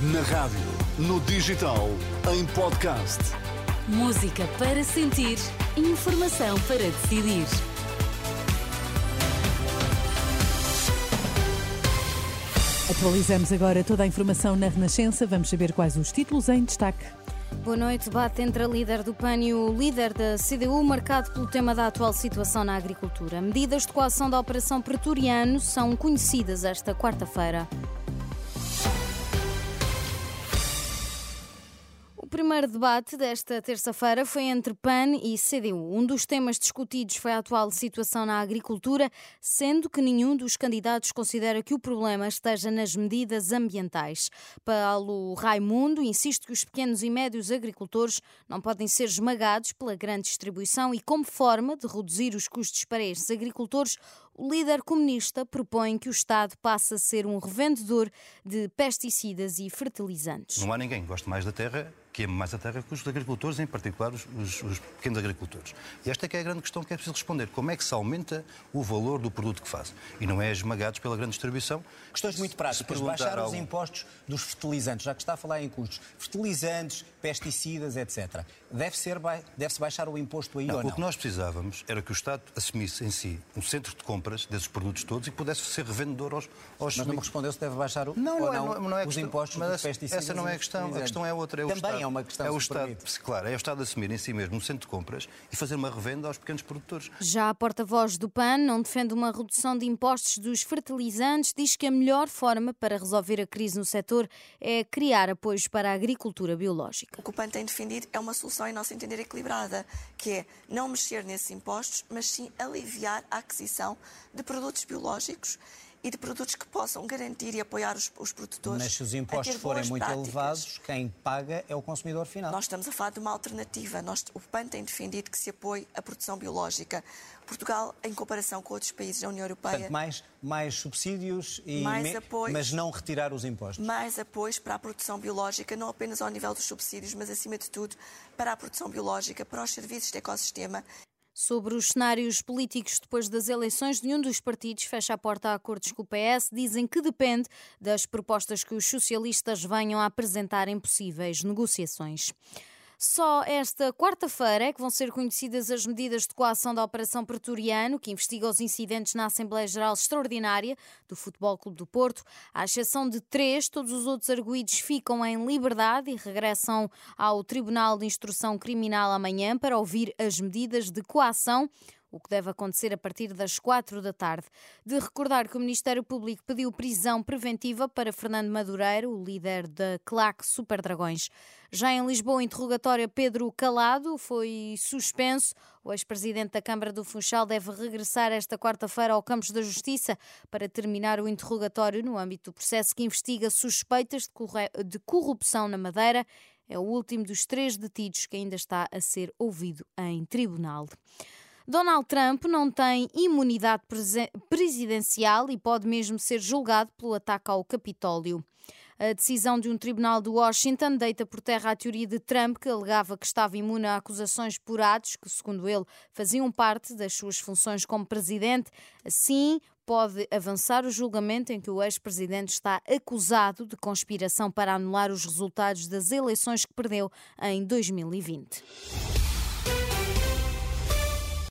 Na rádio, no digital, em podcast. Música para sentir, informação para decidir. Atualizamos agora toda a informação na Renascença. Vamos saber quais os títulos em destaque. Boa noite. Bate entre a líder do PAN e o líder da CDU, marcado pelo tema da atual situação na agricultura. Medidas de coação da Operação Pretoriano são conhecidas esta quarta-feira. Primeiro debate desta terça-feira foi entre PAN e CDU. Um dos temas discutidos foi a atual situação na agricultura, sendo que nenhum dos candidatos considera que o problema esteja nas medidas ambientais. Paulo Raimundo insiste que os pequenos e médios agricultores não podem ser esmagados pela grande distribuição e, como forma de reduzir os custos para estes agricultores, o líder comunista propõe que o Estado passe a ser um revendedor de pesticidas e fertilizantes. Não há ninguém que goste mais da terra que ame mais a terra que os agricultores, em particular os, os, os, pequenos agricultores. E esta é que é a grande questão que é preciso responder. Como é que se aumenta o valor do produto que faz? E não é esmagados pela grande distribuição. Questões muito práticas. Baixar os impostos dos fertilizantes, já que está a falar em custos. Fertilizantes, pesticidas, etc. Deve-se deve -se baixar o imposto aí não, ou não? O que nós precisávamos era que o Estado assumisse em si um centro de compras desses produtos todos e pudesse ser revendedor aos... aos mas não me respondeu se deve baixar o, não, não, é, não, não é os questão, impostos mas dos pesticidas. Essa não é a questão. A questão é outra. É Também Estado, é uma questão é o Estado, Claro, é o Estado assumir em si mesmo um centro de compras e fazer uma revenda aos pequenos produtores. Já a porta-voz do PAN não defende uma redução de impostos dos fertilizantes, diz que a melhor forma para resolver a crise no setor é criar apoios para a agricultura biológica. O que o PAN tem defendido é uma solução, em nosso entender, equilibrada, que é não mexer nesses impostos, mas sim aliviar a aquisição de produtos biológicos e de produtos que possam garantir e apoiar os, os produtores. Mas se os impostos forem muito práticas. elevados, quem paga é o consumidor final. Nós estamos a falar de uma alternativa. Nós, o PAN tem defendido que se apoie a produção biológica. Portugal, em comparação com outros países da União Europeia. Portanto, mais, mais subsídios, e mais me... apoios, mas não retirar os impostos. Mais apoios para a produção biológica, não apenas ao nível dos subsídios, mas acima de tudo para a produção biológica, para os serviços de ecossistema Sobre os cenários políticos depois das eleições, nenhum dos partidos fecha a porta a acordos com o PS. Dizem que depende das propostas que os socialistas venham a apresentar em possíveis negociações. Só esta quarta-feira é que vão ser conhecidas as medidas de coação da Operação Pretoriano, que investiga os incidentes na Assembleia Geral Extraordinária do Futebol Clube do Porto. À exceção de três, todos os outros arguídos ficam em liberdade e regressam ao Tribunal de Instrução Criminal amanhã para ouvir as medidas de coação o que deve acontecer a partir das quatro da tarde. De recordar que o Ministério Público pediu prisão preventiva para Fernando Madureiro, o líder da CLAC Super Dragões. Já em Lisboa, o interrogatório Pedro Calado foi suspenso. O ex-presidente da Câmara do Funchal deve regressar esta quarta-feira ao Campos da Justiça para terminar o interrogatório no âmbito do processo que investiga suspeitas de corrupção na Madeira. É o último dos três detidos que ainda está a ser ouvido em tribunal. Donald Trump não tem imunidade presidencial e pode mesmo ser julgado pelo ataque ao Capitólio. A decisão de um tribunal de Washington deita por terra a teoria de Trump, que alegava que estava imune a acusações por atos que, segundo ele, faziam parte das suas funções como presidente. Assim, pode avançar o julgamento em que o ex-presidente está acusado de conspiração para anular os resultados das eleições que perdeu em 2020.